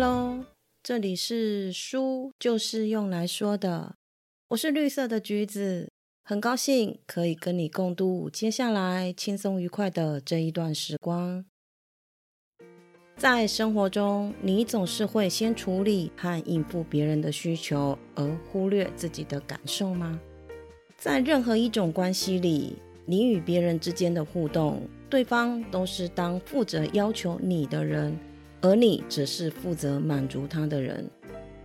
Hello，这里是书就是用来说的，我是绿色的橘子，很高兴可以跟你共度接下来轻松愉快的这一段时光。在生活中，你总是会先处理和应付别人的需求，而忽略自己的感受吗？在任何一种关系里，你与别人之间的互动，对方都是当负责要求你的人。而你只是负责满足他的人。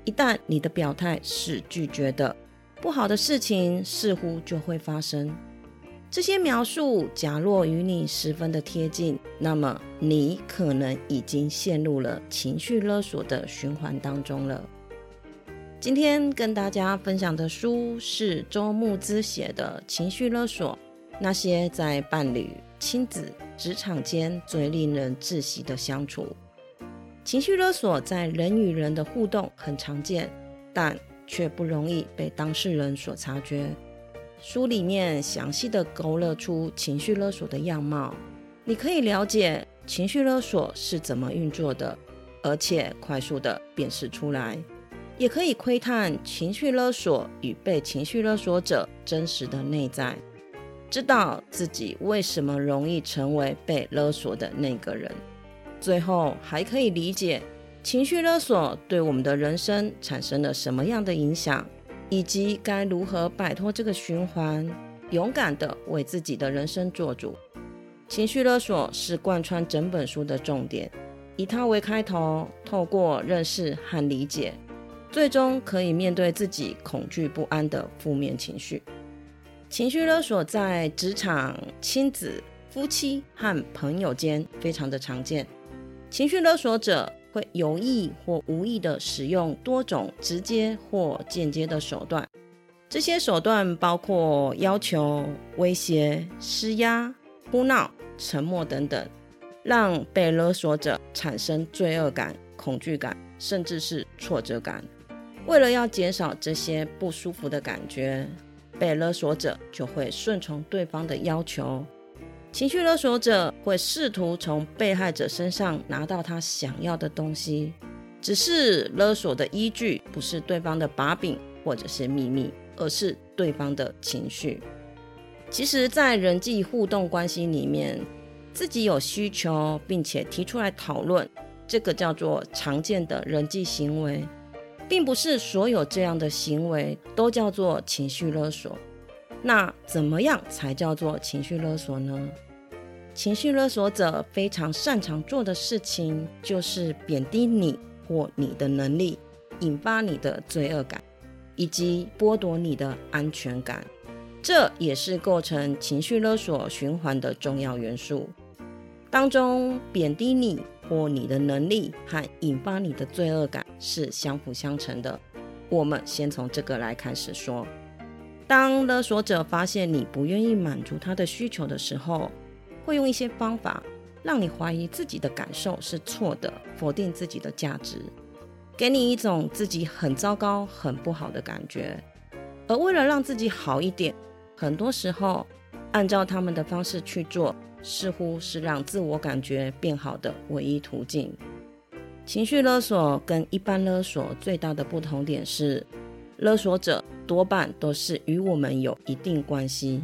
一旦你的表态是拒绝的，不好的事情似乎就会发生。这些描述假若与你十分的贴近，那么你可能已经陷入了情绪勒索的循环当中了。今天跟大家分享的书是周牧之写的《情绪勒索：那些在伴侣、亲子、职场间最令人窒息的相处》。情绪勒索在人与人的互动很常见，但却不容易被当事人所察觉。书里面详细的勾勒出情绪勒索的样貌，你可以了解情绪勒索是怎么运作的，而且快速的辨识出来，也可以窥探情绪勒索与被情绪勒索者真实的内在，知道自己为什么容易成为被勒索的那个人。最后还可以理解情绪勒索对我们的人生产生了什么样的影响，以及该如何摆脱这个循环，勇敢的为自己的人生做主。情绪勒索是贯穿整本书的重点，以它为开头，透过认识和理解，最终可以面对自己恐惧不安的负面情绪。情绪勒索在职场、亲子、夫妻和朋友间非常的常见。情绪勒索者会有意或无意的使用多种直接或间接的手段，这些手段包括要求、威胁、施压、哭闹、沉默等等，让被勒索者产生罪恶感、恐惧感，甚至是挫折感。为了要减少这些不舒服的感觉，被勒索者就会顺从对方的要求。情绪勒索者会试图从被害者身上拿到他想要的东西，只是勒索的依据不是对方的把柄或者是秘密，而是对方的情绪。其实，在人际互动关系里面，自己有需求并且提出来讨论，这个叫做常见的人际行为，并不是所有这样的行为都叫做情绪勒索。那怎么样才叫做情绪勒索呢？情绪勒索者非常擅长做的事情，就是贬低你或你的能力，引发你的罪恶感，以及剥夺你的安全感。这也是构成情绪勒索循环的重要元素。当中，贬低你或你的能力和引发你的罪恶感是相辅相成的。我们先从这个来开始说。当勒索者发现你不愿意满足他的需求的时候，会用一些方法让你怀疑自己的感受是错的，否定自己的价值，给你一种自己很糟糕、很不好的感觉。而为了让自己好一点，很多时候按照他们的方式去做，似乎是让自我感觉变好的唯一途径。情绪勒索跟一般勒索最大的不同点是，勒索者。多半都是与我们有一定关系，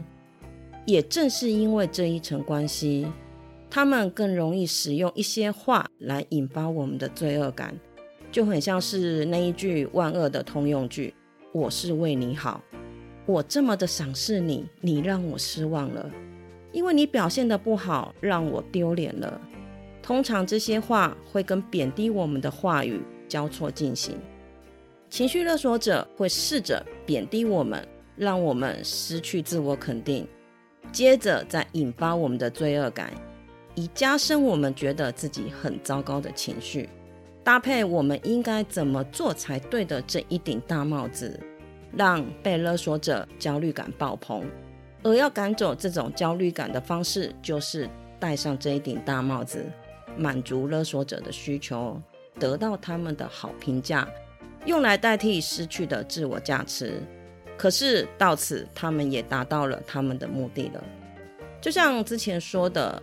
也正是因为这一层关系，他们更容易使用一些话来引发我们的罪恶感，就很像是那一句万恶的通用句：“我是为你好，我这么的赏识你，你让我失望了，因为你表现的不好，让我丢脸了。”通常这些话会跟贬低我们的话语交错进行。情绪勒索者会试着贬低我们，让我们失去自我肯定，接着再引发我们的罪恶感，以加深我们觉得自己很糟糕的情绪。搭配我们应该怎么做才对的这一顶大帽子，让被勒索者焦虑感爆棚。而要赶走这种焦虑感的方式，就是戴上这一顶大帽子，满足勒索者的需求，得到他们的好评价。用来代替失去的自我价值，可是到此他们也达到了他们的目的了。就像之前说的，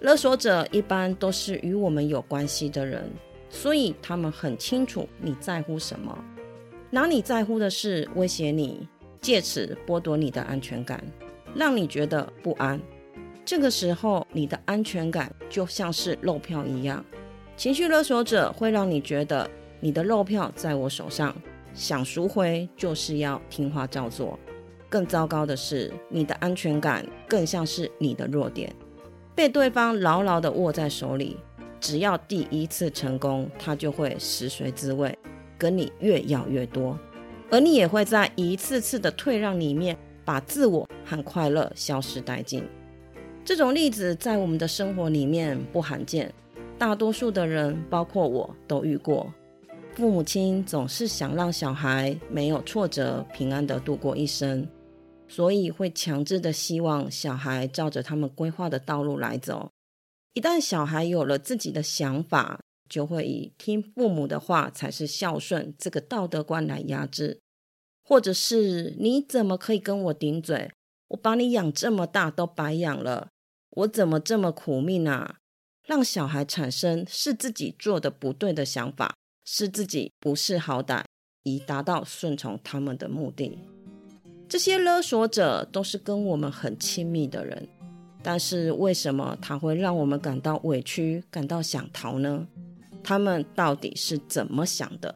勒索者一般都是与我们有关系的人，所以他们很清楚你在乎什么，拿你在乎的事威胁你，借此剥夺你的安全感，让你觉得不安。这个时候，你的安全感就像是漏票一样。情绪勒索者会让你觉得你的肉票在我手上，想赎回就是要听话照做。更糟糕的是，你的安全感更像是你的弱点，被对方牢牢地握在手里。只要第一次成功，他就会食髓知味，跟你越要越多，而你也会在一次次的退让里面，把自我和快乐消失殆尽。这种例子在我们的生活里面不罕见，大多数的人，包括我都遇过。父母亲总是想让小孩没有挫折、平安的度过一生，所以会强制的希望小孩照着他们规划的道路来走。一旦小孩有了自己的想法，就会以听父母的话才是孝顺这个道德观来压制，或者是你怎么可以跟我顶嘴？我把你养这么大都白养了。我怎么这么苦命啊？让小孩产生是自己做的不对的想法，是自己不识好歹，以达到顺从他们的目的。这些勒索者都是跟我们很亲密的人，但是为什么他会让我们感到委屈、感到想逃呢？他们到底是怎么想的？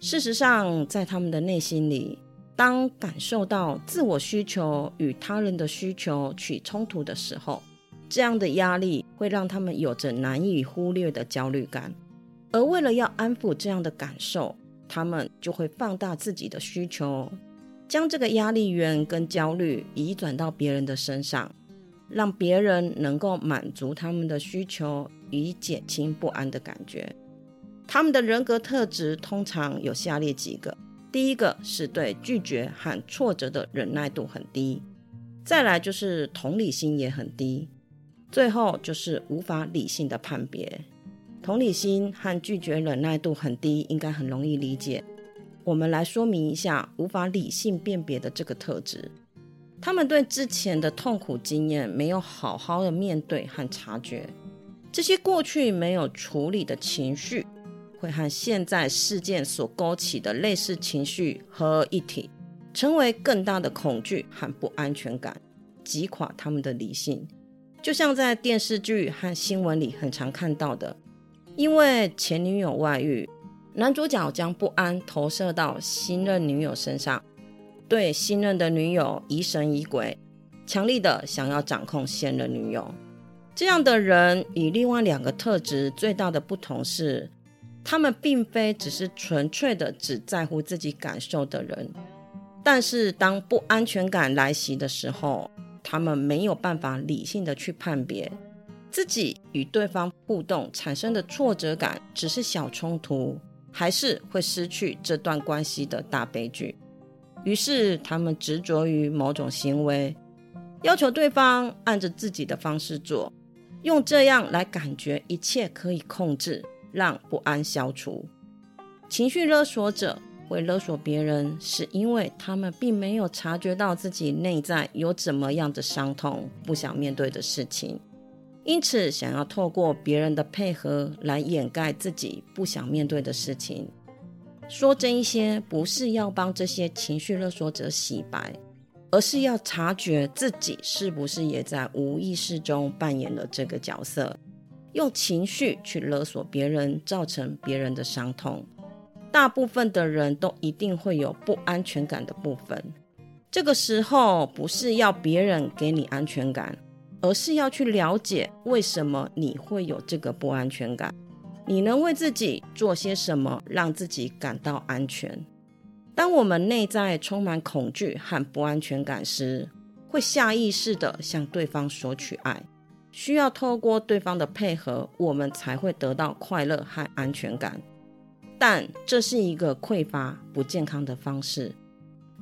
事实上，在他们的内心里，当感受到自我需求与他人的需求起冲突的时候，这样的压力会让他们有着难以忽略的焦虑感，而为了要安抚这样的感受，他们就会放大自己的需求，将这个压力源跟焦虑移转到别人的身上，让别人能够满足他们的需求，以减轻不安的感觉。他们的人格特质通常有下列几个：第一个是对拒绝和挫折的忍耐度很低，再来就是同理心也很低。最后就是无法理性的判别，同理心和拒绝忍耐度很低，应该很容易理解。我们来说明一下无法理性辨别的这个特质。他们对之前的痛苦经验没有好好的面对和察觉，这些过去没有处理的情绪，会和现在事件所勾起的类似情绪合而一体，成为更大的恐惧和不安全感，击垮他们的理性。就像在电视剧和新闻里很常看到的，因为前女友外遇，男主角将不安投射到新任女友身上，对新任的女友疑神疑鬼，强力的想要掌控现任女友。这样的人与另外两个特质最大的不同是，他们并非只是纯粹的只在乎自己感受的人，但是当不安全感来袭的时候。他们没有办法理性的去判别自己与对方互动产生的挫折感只是小冲突，还是会失去这段关系的大悲剧。于是他们执着于某种行为，要求对方按着自己的方式做，用这样来感觉一切可以控制，让不安消除。情绪勒索者。会勒索别人，是因为他们并没有察觉到自己内在有怎么样的伤痛，不想面对的事情，因此想要透过别人的配合来掩盖自己不想面对的事情。说真一些，不是要帮这些情绪勒索者洗白，而是要察觉自己是不是也在无意识中扮演了这个角色，用情绪去勒索别人，造成别人的伤痛。大部分的人都一定会有不安全感的部分，这个时候不是要别人给你安全感，而是要去了解为什么你会有这个不安全感，你能为自己做些什么让自己感到安全。当我们内在充满恐惧和不安全感时，会下意识的向对方索取爱，需要透过对方的配合，我们才会得到快乐和安全感。但这是一个匮乏、不健康的方式，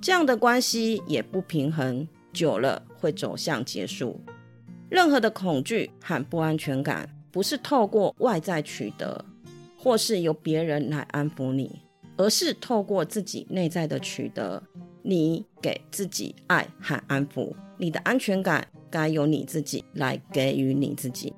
这样的关系也不平衡，久了会走向结束。任何的恐惧和不安全感，不是透过外在取得，或是由别人来安抚你，而是透过自己内在的取得。你给自己爱和安抚，你的安全感该由你自己来给予你自己。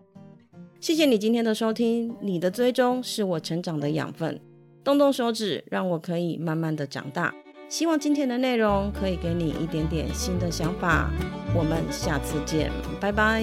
谢谢你今天的收听，你的追踪是我成长的养分，动动手指，让我可以慢慢的长大。希望今天的内容可以给你一点点新的想法。我们下次见，拜拜。